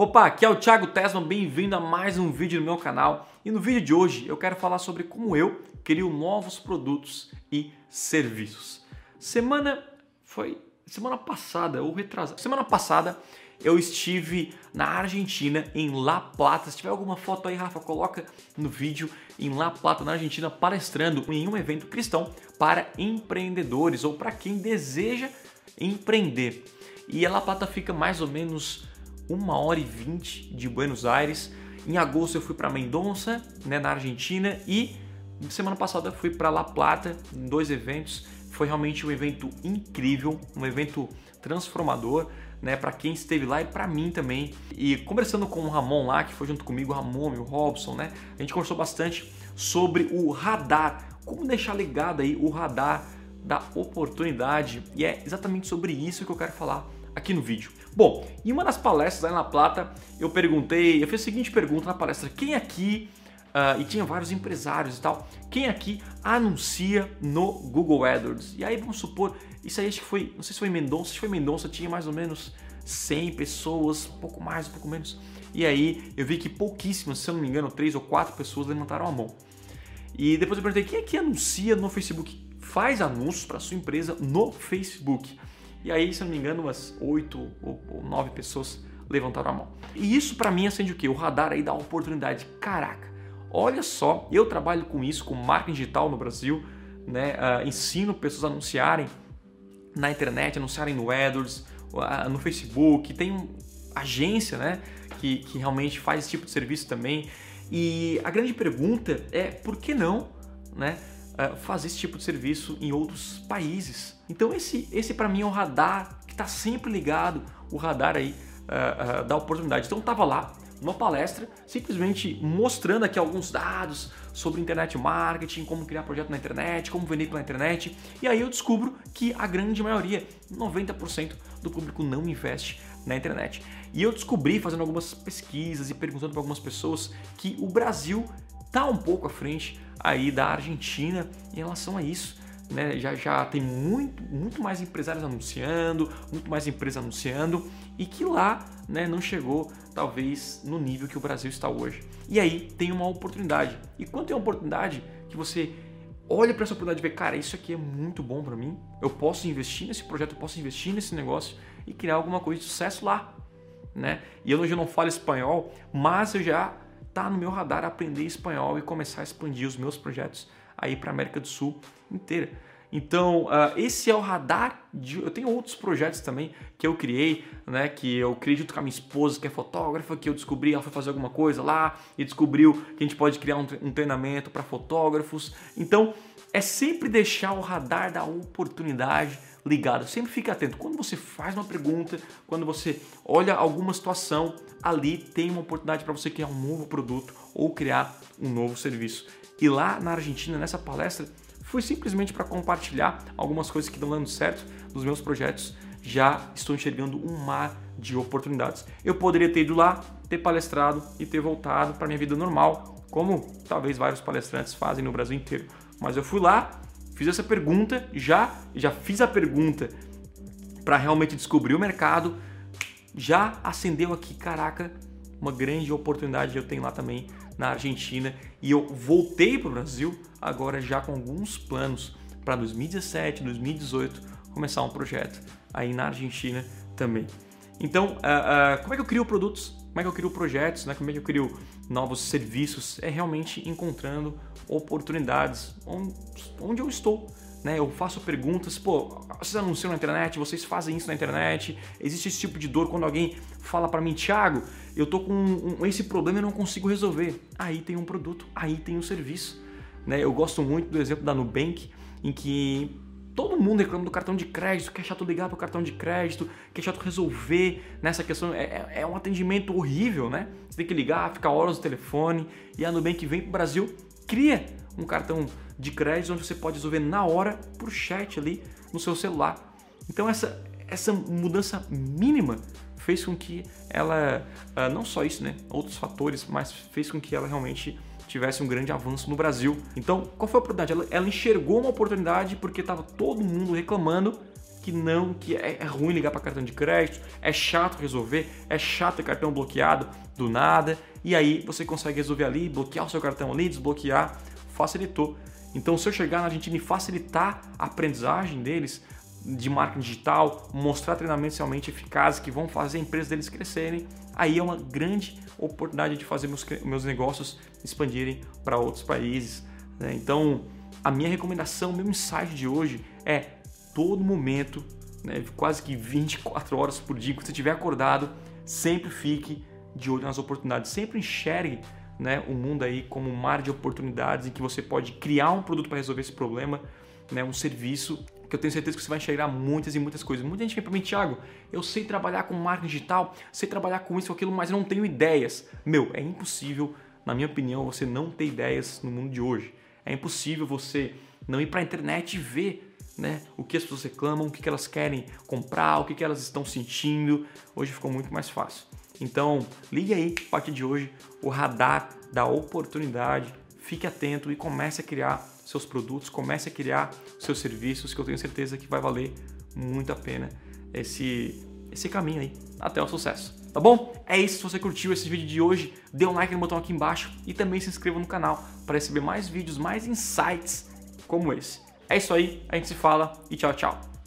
Opa, aqui é o Thiago Tesman, bem-vindo a mais um vídeo no meu canal. E no vídeo de hoje eu quero falar sobre como eu crio novos produtos e serviços. Semana foi semana passada ou retrasada. Semana passada eu estive na Argentina, em La Plata. Se tiver alguma foto aí, Rafa, coloca no vídeo em La Plata, na Argentina, palestrando em um evento cristão para empreendedores ou para quem deseja empreender. E La Plata fica mais ou menos uma hora e vinte de Buenos Aires. Em agosto eu fui para Mendonça, né, na Argentina, e semana passada fui para La Plata, em dois eventos. Foi realmente um evento incrível, um evento transformador, né, para quem esteve lá e para mim também. E conversando com o Ramon lá, que foi junto comigo, o Ramon e o Robson, né, a gente conversou bastante sobre o radar, como deixar ligado aí o radar da oportunidade. E é exatamente sobre isso que eu quero falar aqui no vídeo. Bom, em uma das palestras aí na Plata, eu perguntei, eu fiz a seguinte pergunta na palestra: quem aqui Uh, e tinha vários empresários e tal. Quem aqui anuncia no Google AdWords? E aí vamos supor, isso aí acho que foi, não sei se foi Mendonça, se foi Mendonça, tinha mais ou menos 100 pessoas, um pouco mais, um pouco menos. E aí eu vi que pouquíssimas, se eu não me engano, três ou quatro pessoas levantaram a mão. E depois eu perguntei, quem aqui anuncia no Facebook? Faz anúncios para sua empresa no Facebook. E aí, se não me engano, umas oito ou nove pessoas levantaram a mão. E isso para mim acende o quê? O radar aí da oportunidade. Caraca, olha só, eu trabalho com isso, com marketing digital no Brasil, né? Uh, ensino pessoas a anunciarem na internet, anunciarem no AdWords, uh, no Facebook, tem agência, né? Que, que realmente faz esse tipo de serviço também. E a grande pergunta é por que não, né? Fazer esse tipo de serviço em outros países. Então esse, esse para mim é o radar que está sempre ligado, o radar aí uh, uh, da oportunidade. Então eu estava lá numa palestra, simplesmente mostrando aqui alguns dados sobre internet marketing, como criar projeto na internet, como vender pela internet. E aí eu descubro que a grande maioria, 90% do público não investe na internet. E eu descobri fazendo algumas pesquisas e perguntando para algumas pessoas que o Brasil está um pouco à frente aí da Argentina em relação a isso. Né? Já, já tem muito, muito mais empresários anunciando, muito mais empresas anunciando e que lá né, não chegou talvez no nível que o Brasil está hoje. E aí tem uma oportunidade. E quando tem uma oportunidade que você olha para essa oportunidade e vê, cara, isso aqui é muito bom para mim, eu posso investir nesse projeto, eu posso investir nesse negócio e criar alguma coisa de sucesso lá. Né? E eu hoje não falo espanhol, mas eu já tá no meu radar aprender espanhol e começar a expandir os meus projetos aí para América do Sul inteira. Então, uh, esse é o radar. De, eu tenho outros projetos também que eu criei, né? Que eu criei junto com a minha esposa, que é fotógrafa, que eu descobri, ela foi fazer alguma coisa lá e descobriu que a gente pode criar um treinamento para fotógrafos. Então, é sempre deixar o radar da oportunidade ligado. Sempre fique atento. Quando você faz uma pergunta, quando você olha alguma situação, ali tem uma oportunidade para você criar um novo produto ou criar um novo serviço. E lá na Argentina, nessa palestra, foi simplesmente para compartilhar algumas coisas que estão dando certo nos meus projetos. Já estou enxergando um mar de oportunidades. Eu poderia ter ido lá, ter palestrado e ter voltado para minha vida normal, como talvez vários palestrantes fazem no Brasil inteiro. Mas eu fui lá, fiz essa pergunta, já já fiz a pergunta para realmente descobrir o mercado, já acendeu aqui, caraca, uma grande oportunidade eu tenho lá também na Argentina e eu voltei para o Brasil agora já com alguns planos para 2017, 2018 começar um projeto aí na Argentina também. Então, uh, uh, como é que eu crio produtos? Como é que eu crio projetos? Né? Como é que eu crio novos serviços? É realmente encontrando oportunidades onde, eu estou. Né? Eu faço perguntas, pô, vocês anunciam na internet, vocês fazem isso na internet, existe esse tipo de dor quando alguém fala para mim, Thiago, eu tô com um, esse problema e não consigo resolver. Aí tem um produto, aí tem um serviço. Né? Eu gosto muito do exemplo da Nubank, em que todo mundo reclama do cartão de crédito, que é chato ligar para o cartão de crédito, que é chato resolver nessa questão. É, é, é, um atendimento horrível, né? Você tem que ligar, ficar horas no telefone, e a Nubank vem para o Brasil cria um cartão de crédito onde você pode resolver na hora por chat ali no seu celular. Então essa, essa mudança mínima fez com que ela, ah, não só isso, né, outros fatores, mas fez com que ela realmente tivesse um grande avanço no Brasil. Então, qual foi a oportunidade? Ela, ela enxergou uma oportunidade porque estava todo mundo reclamando que não, que é, é ruim ligar para cartão de crédito, é chato resolver, é chato ter cartão bloqueado do nada, e aí você consegue resolver ali, bloquear o seu cartão ali, desbloquear, facilitou. Então, se eu chegar na Argentina e facilitar a aprendizagem deles de marketing digital, mostrar treinamentos realmente eficazes que vão fazer a empresa deles crescerem, aí é uma grande oportunidade de fazer meus, meus negócios expandirem para outros países. Né? Então, a minha recomendação, meu insight de hoje é todo momento, né, quase que 24 horas por dia, quando você estiver acordado, sempre fique de olho nas oportunidades, sempre enxergue né, o mundo aí como um mar de oportunidades em que você pode criar um produto para resolver esse problema, né, um serviço que eu tenho certeza que você vai enxergar muitas e muitas coisas. Muita gente vem para mim, Thiago, eu sei trabalhar com marketing digital, sei trabalhar com isso ou aquilo, mas eu não tenho ideias. Meu, é impossível, na minha opinião, você não ter ideias no mundo de hoje. É impossível você não ir para a internet e ver né? O que as pessoas reclamam, o que elas querem comprar, o que elas estão sentindo. Hoje ficou muito mais fácil. Então, ligue aí, a partir de hoje, o radar da oportunidade. Fique atento e comece a criar seus produtos, comece a criar seus serviços, que eu tenho certeza que vai valer muito a pena esse, esse caminho aí até o sucesso. Tá bom? É isso. Se você curtiu esse vídeo de hoje, dê um like no botão aqui embaixo e também se inscreva no canal para receber mais vídeos, mais insights como esse. É isso aí, a gente se fala e tchau, tchau.